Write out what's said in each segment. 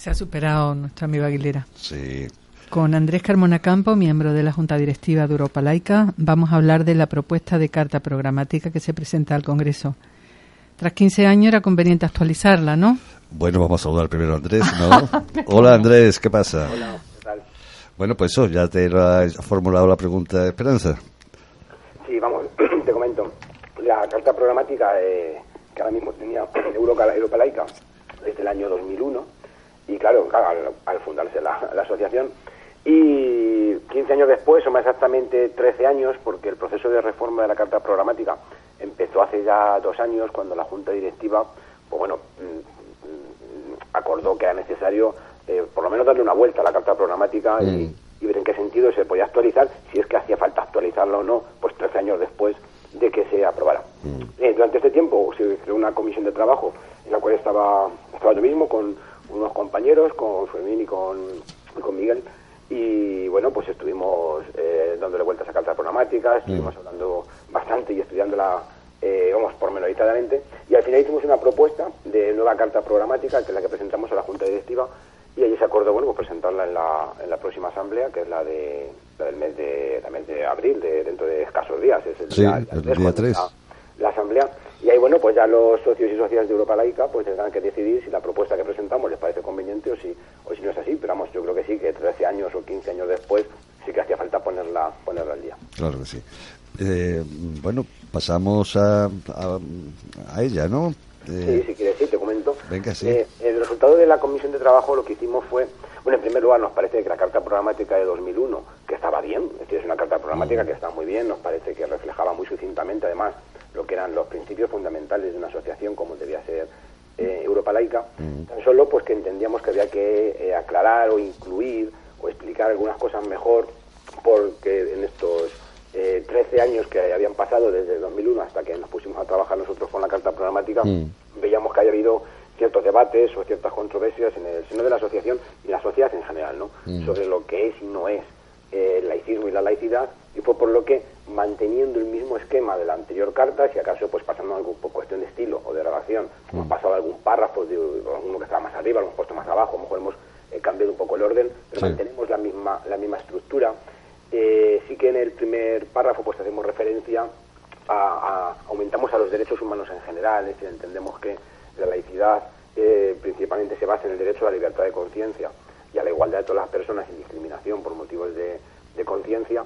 Se ha superado nuestra amiga Aguilera. Sí. Con Andrés Carmona Campo, miembro de la Junta Directiva de Europa Laica, vamos a hablar de la propuesta de carta programática que se presenta al Congreso. Tras 15 años era conveniente actualizarla, ¿no? Bueno, vamos a saludar primero a Andrés, ¿no? Hola Andrés, ¿qué pasa? Hola, ¿qué tal? Bueno, pues eso, ya te ha formulado la pregunta Esperanza. Sí, vamos, te comento. La carta programática eh, que ahora mismo tenía Europa, Europa Laica desde el año 2001, y claro, claro al, al fundarse la, la asociación, y 15 años después, o más exactamente 13 años, porque el proceso de reforma de la Carta Programática empezó hace ya dos años, cuando la Junta Directiva, pues bueno, mm, mm, acordó que era necesario eh, por lo menos darle una vuelta a la Carta Programática y, y ver en qué sentido se podía actualizar, si es que hacía falta actualizarla o no, pues 13 años después de que se aprobara. Eh, durante este tiempo se creó una comisión de trabajo en la cual estaba, estaba yo mismo con unos compañeros, con Fermín y con, y con Miguel, y bueno, pues estuvimos eh, dándole vueltas a cartas programáticas, estuvimos hablando bastante y estudiándola, eh, vamos, pormenorizadamente, y al final hicimos una propuesta de nueva carta programática, que es la que presentamos a la Junta Directiva, y allí se acordó, bueno, pues presentarla en la, en la próxima asamblea, que es la de la del mes de, mes de abril, de, dentro de escasos días, es el Sí, el día cuando 3. La asamblea y ahí bueno pues ya los socios y socias de Europa Laica pues tendrán que decidir si la propuesta que presentamos les parece conveniente o si o si no es así pero vamos yo creo que sí que 13 años o 15 años después sí que hacía falta ponerla ponerla al día Claro que sí. Eh, bueno, pasamos a, a, a ella, ¿no? Eh, sí si quieres sí te comento venga, sí. Eh, el resultado de la comisión de trabajo lo que hicimos fue bueno en primer lugar nos parece que la carta programática de 2001 que estaba bien es decir es una carta Mm. programática que está muy bien nos parece que reflejaba muy sucintamente además que eran los principios fundamentales de una asociación como debía ser eh, Europa Laica, Mm. tan solo pues que entendíamos que había que eh, aclarar o incluir o explicar algunas cosas mejor porque en estos eh, 13 años que habían pasado desde el 2001 hasta que nos pusimos a trabajar nosotros con la carta programática, Mm. veíamos que había habido ciertos debates o ciertas controversias en el seno de la asociación y la sociedad en general, ¿no? Sobre lo que es y no es el laicismo y la laicidad y fue por lo que manteniendo el mismo esquema de la anterior carta, si acaso pues pasando algo por cuestión de estilo o de redacción, hemos pasado algún párrafo de alguno que estaba más arriba, lo hemos puesto más abajo, a lo mejor hemos eh, cambiado un poco el orden, pero Sí. mantenemos la misma la misma estructura. Eh, sí que en el primer párrafo pues hacemos referencia a, a- aumentamos a los derechos humanos en general, es decir, entendemos que la laicidad eh, principalmente se basa en el derecho a la libertad de conciencia y a la igualdad de todas las personas sin discriminación por motivos de, de conciencia.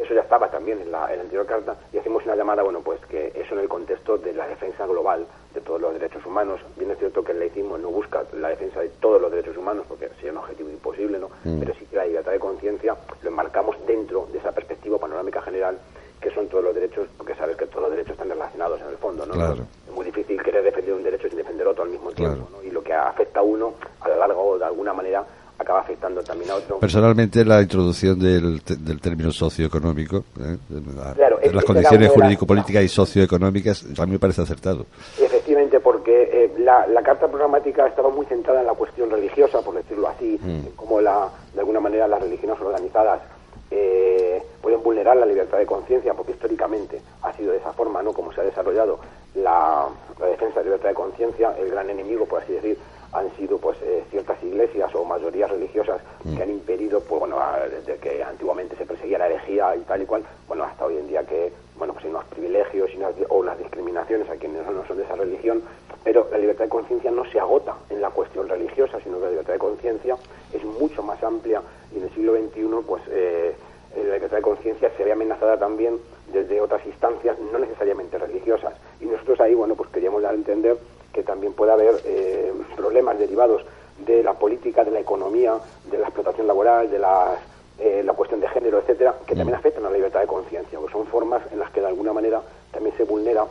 Eso ya estaba también en la, en la anterior carta y hacemos una llamada, bueno, pues que eso en el contexto de la defensa global de todos los derechos humanos. Bien es cierto que el laicismo no busca la defensa de todos los derechos humanos porque sería un objetivo imposible, ¿no? Pero sí que la libertad de conciencia lo enmarcamos dentro de esa perspectiva panorámica general que son todos los derechos, porque sabes que todos los derechos están relacionados en el fondo, ¿no? Claro. Es muy difícil querer defender un derecho sin defender otro al mismo tiempo, Claro. ¿no? Y lo que afecta a uno, a lo largo o de alguna manera, acaba afectando también a otro. Personalmente, la introducción del, del término socioeconómico, ¿eh? de la- Claro, de es- las es condiciones jurídico-políticas y socioeconómicas, a mí me parece acertado. Efectivamente, porque eh, la, la carta programática estaba muy centrada en la cuestión religiosa, por decirlo así, en cómo la, de alguna manera las religiones organizadas eh, pueden vulnerar la libertad de conciencia, porque históricamente ha sido de esa forma, ¿no? Como se ha desarrollado la, la defensa de la libertad de conciencia, el gran enemigo, por así decir, han sido pues eh, ciertas iglesias o mayorías religiosas que han impedido, pues bueno, desde que antiguamente se perseguía la herejía y tal y cual, bueno, hasta hoy en día que, bueno, pues hay unos privilegios y unas, o unas discriminaciones a quienes no son de esa religión, pero la libertad de conciencia no se agota en la cuestión religiosa, sino que la libertad de conciencia es mucho más amplia y en el siglo XXI, pues eh, la libertad de conciencia se ve amenazada también desde otras instancias, no necesariamente religiosas. Y nosotros ahí, bueno, pues queríamos dar a entender que también puede haber eh, problemas derivados de la política, de la economía, de la explotación laboral, de las, eh, la cuestión de género, etcétera, que también afectan a la libertad de conciencia, porque son formas en las que de alguna manera también se vulnera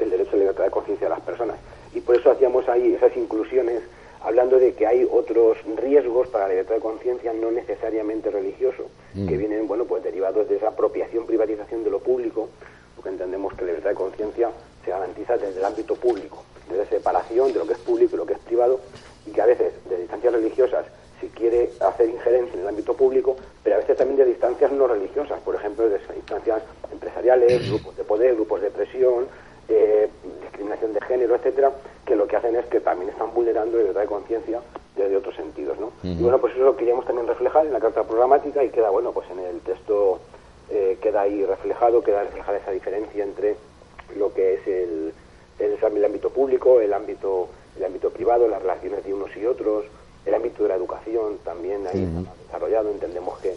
el derecho a la libertad de conciencia de las personas. Y por eso hacíamos ahí esas inclusiones hablando de que hay otros riesgos para la libertad de conciencia no necesariamente religioso, que vienen, bueno, pues derivados de esa apropiación, privatización de lo público, porque entendemos que la libertad de conciencia se garantiza desde el ámbito público, desde separación de lo que es público y lo que es privado, y que a veces de distancias religiosas se quiere hacer injerencia en el ámbito público, pero a veces también de distancias no religiosas, por ejemplo, de instancias empresariales, grupos de poder, grupos de presión, eh, discriminación de género, etcétera, que lo que hacen es que también están vulnerando la libertad de conciencia desde otros sentidos, ¿no? Y bueno, pues eso lo queríamos también reflejar en la carta programática y queda, bueno, pues en el texto eh, queda ahí reflejado, queda reflejada esa diferencia entre lo que es el, el, ámbito público, el ámbito, el ámbito privado, las relaciones de unos y otros, el ámbito de la educación también ahí desarrollado, entendemos que,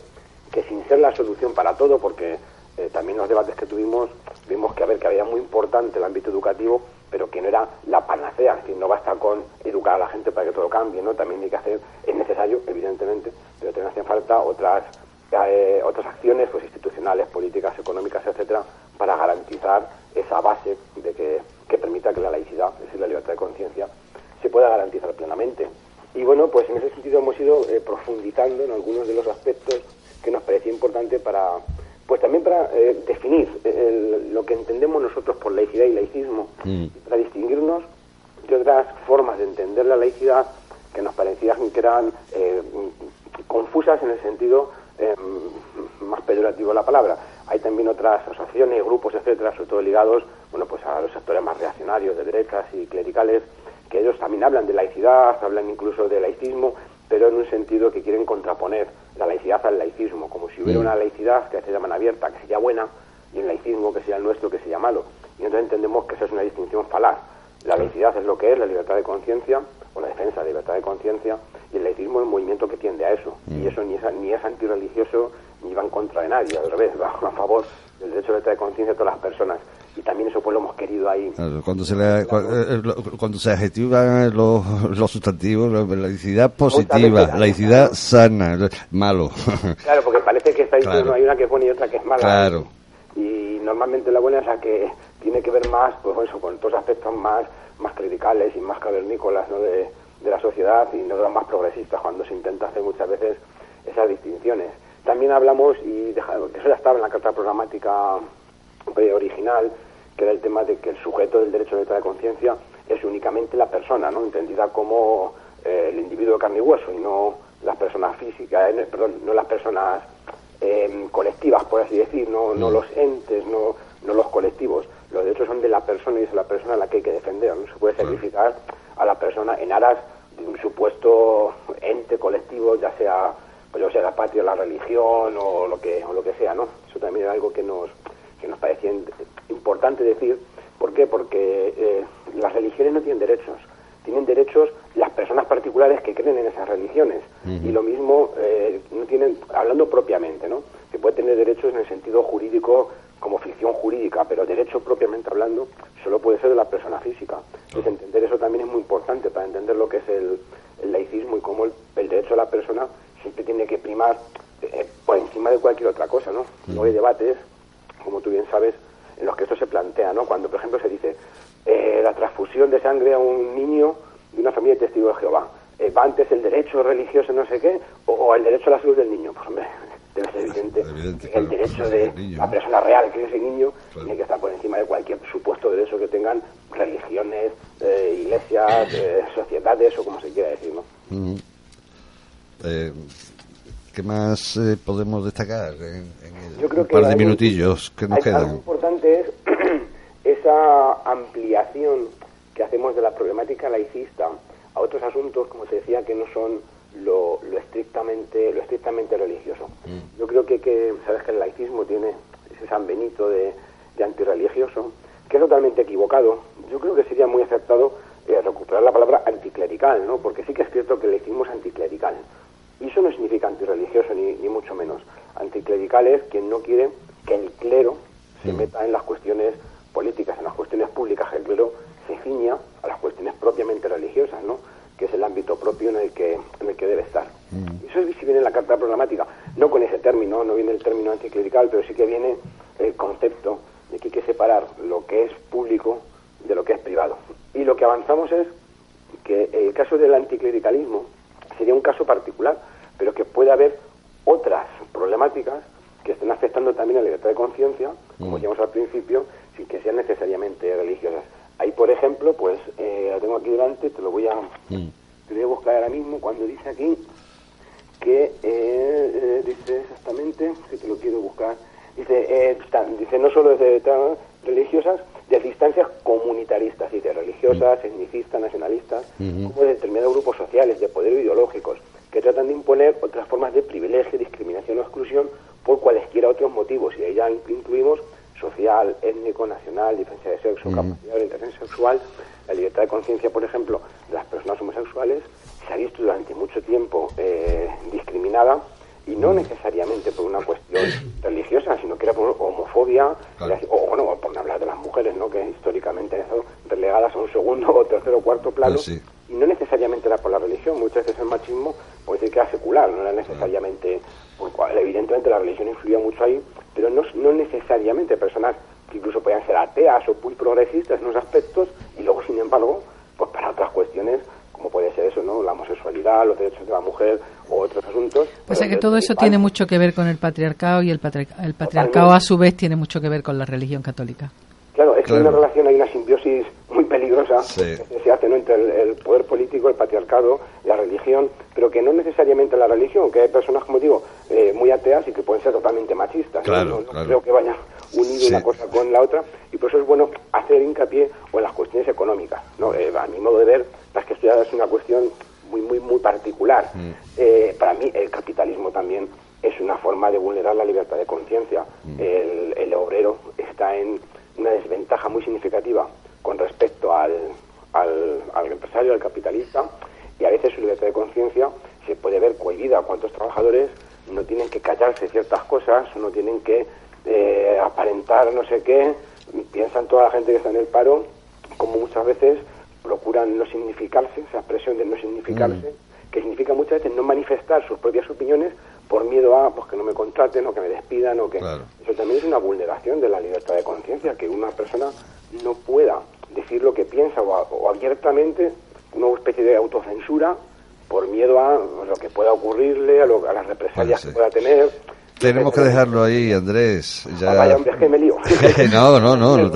que sin ser la solución para todo, porque eh, también los debates que tuvimos vimos que a ver que había muy importante el ámbito educativo, pero que no era la panacea, es decir, no basta con educar a la gente para que todo cambie, ¿no? También hay que hacer, es necesario, evidentemente, pero también hacen falta otras eh, otras acciones pues institucionales, políticas, económicas, etcétera, para garantizar esa base de que, que permita que la laicidad, es decir, la libertad de conciencia, se pueda garantizar plenamente. Y bueno, pues en ese sentido hemos ido eh, profundizando en algunos de los aspectos que nos parecía importante para, pues también para eh, definir eh, lo que entendemos nosotros por laicidad y laicismo, mm. para distinguirnos de otras formas de entender la laicidad que nos parecían que eran eh, confusas en el sentido más peyorativo de la palabra. Hay también otras asociaciones, grupos, etcétera, sobre todo ligados, bueno, pues a los sectores más reaccionarios, de derechas y clericales, que ellos también hablan de laicidad, hablan incluso de laicismo, pero en un sentido que quieren contraponer la laicidad al laicismo, como si hubiera mm. una laicidad que se llaman abierta, que sería buena, y un laicismo que sea el nuestro, que sería malo. Y entonces entendemos que esa es una distinción falaz. La laicidad es lo que es, la libertad de conciencia, o la defensa de la libertad de conciencia, y el laicismo es un movimiento que tiende a eso. Y mm. eso ni es, ni es antirreligioso ni va en contra de nadie, al revés, va a favor del derecho de conciencia de todas las personas y también eso pues lo hemos querido ahí. cuando se le, eh, eh, cuando se adjetivan los, los sustantivos, la laicidad positiva, la laicidad sana, malo. Claro, porque parece que está diciendo hay una que es buena y otra que es mala. Claro. Y normalmente la buena es la que tiene que ver más, pues eso, con todos aspectos más, más clericales y más cavernícolas ¿no? de, de la sociedad y no más progresistas cuando se intenta hacer muchas veces esas distinciones. También hablamos, y que eso ya estaba en la carta programática original, que era el tema de que el sujeto del derecho a la libertad de conciencia es únicamente la persona, ¿no? entendida como eh, el individuo de carne y hueso y no las personas físicas, eh, perdón, no las personas eh, colectivas, por así decir, no, no mm. los entes, no, no los colectivos. Los derechos son de la persona y es la persona a la que hay que defender. No se puede sacrificar a la persona en aras de un supuesto ente colectivo, ya sea la religión o lo que o lo que sea, ¿no? Eso también es algo que nos que nos parecía importante decir. ¿Por qué? Porque eh, las religiones no tienen derechos. Tienen derechos las personas particulares que creen en esas religiones. Y lo mismo eh, no tienen, hablando propiamente, ¿no? Que puede tener derechos en el sentido jurídico como ficción jurídica, pero derecho propiamente hablando solo puede ser de la persona física. Entonces entender eso también es muy importante para entender lo que es el, laicismo y cómo el, derecho a la persona siempre tiene que primar eh, por encima de cualquier otra cosa, ¿no? No hay debates como tú bien sabes, en los que esto se plantea, ¿no? Cuando, por ejemplo, se dice eh, la transfusión de sangre a un niño de una familia de testigos de Jehová. Eh, ¿Va antes el derecho religioso no sé qué o, el derecho a la salud del niño? Pues hombre, debe ser evidente, el derecho de la persona real que es ese niño tiene que estar por encima de cualquier supuesto derecho que tengan religiones, eh, iglesias, sociedades o como se quiera decir, ¿no? ¿Qué más eh, podemos destacar en, el par de minutillos que nos quedan? Lo importante es esa ampliación que hacemos de la problemática laicista a otros asuntos, como te decía, que no son lo, estrictamente lo estrictamente religioso. Mm. Yo creo que, que, sabes que el laicismo tiene ese San Benito de, de antirreligioso, que es totalmente equivocado. Yo creo que sería muy acertado eh, recuperar la palabra anticlerical, ¿no? Porque sí que es cierto que el laicismo es anticlerical. Y eso no significa antirreligioso, ni, ni mucho menos. Anticlerical es quien no quiere que el clero se meta en las cuestiones políticas, en las cuestiones públicas, que el clero se ciña a las cuestiones propiamente religiosas, ¿no? que es el ámbito propio en el que, en el que debe estar. Y eso es si viene en la carta programática, no con ese término, no viene el término anticlerical, pero sí que viene el concepto de que hay que separar lo que es público de lo que es privado. Y lo que avanzamos es que el caso del anticlericalismo sería un caso particular, pero que puede haber otras problemáticas que estén afectando también a la libertad de conciencia, como mm. decíamos al principio, sin que sean necesariamente religiosas. Ahí, por ejemplo, pues eh, lo tengo aquí delante, te lo voy a, mm. te voy a buscar ahora mismo cuando dice aquí que eh, eh, dice exactamente, que te lo quiero buscar, Dice, eh, dice no solo desde religiosas, de distancias comunitaristas, dice, religiosas, mm. etnicistas, nacionalistas, como de determinados grupos sociales, de poder ideológicos, que tratan de imponer otras formas de privilegio, discriminación o exclusión por cualesquiera otros motivos. Y ahí ya incluimos social, étnico, nacional, diferencia de sexo, capacidad de orientación sexual, la libertad de conciencia, por ejemplo, de las personas homosexuales, se ha visto durante mucho tiempo eh, discriminada y no necesariamente por una cuestión religiosa, sino que era por homofobia, o bueno, por no hablar de las mujeres, ¿no? que históricamente han estado relegadas a un segundo o tercero o cuarto plano, no necesariamente era por la religión, muchas veces el machismo puede decir que era secular, no era necesariamente, pues, evidentemente la religión influía mucho ahí, pero no, no necesariamente personas que incluso podían ser ateas o muy progresistas en unos aspectos, y luego, sin embargo, pues para otras cuestiones como puede ser eso, ¿no? La homosexualidad, los derechos de la mujer o otros asuntos. Pues que todo eso tiene mucho que ver con el patriarcado y el, el patriarcado a su vez tiene mucho que ver con la religión católica. Claro, es que hay una relación, hay una simbiosis muy peligrosa que se hace ¿no? entre el, poder político, el patriarcado, la religión, pero que no necesariamente la religión, que hay personas, como digo, eh, muy ateas y que pueden ser totalmente machistas. Claro, ¿no? creo que vaya unido una cosa con la otra y por eso es bueno hacer hincapié en las cuestiones económicas. ¿no? Eh, a mi modo de ver, las que estudiado es una cuestión muy, muy, muy particular. Mm. Eh, para mí, el capitalismo también es una forma de vulnerar la libertad de conciencia. Mm. El, el, obrero está en una desventaja muy significativa con respecto al, al, al empresario, al capitalista, y a veces su libertad de conciencia se puede ver cohibida. ¿Cuántos trabajadores no tienen que callarse ciertas cosas, no tienen que eh, aparentar no sé qué? Piensan toda la gente que está en el paro como muchas veces procuran no significarse, esa expresión de no significarse, mm. que significa muchas veces no manifestar sus propias opiniones por miedo a pues, que no me contraten o que me despidan o que eso también es una vulneración de la libertad de conciencia que una persona no pueda decir lo que piensa o, abiertamente una especie de autocensura por miedo a lo que pueda ocurrirle a, las represalias que pueda tener tenemos que dejarlo ahí, Andrés. Ya... Ah, vaya, es que me lío. no, no, no. No,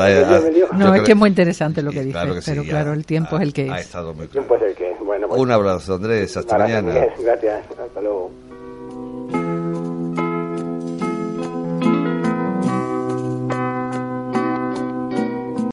no es que es muy interesante lo que dices, pero claro, el tiempo es el que es. el tiempo es el que Bueno, pues, Un abrazo, Andrés. Hasta mañana. Gracias. Hasta luego.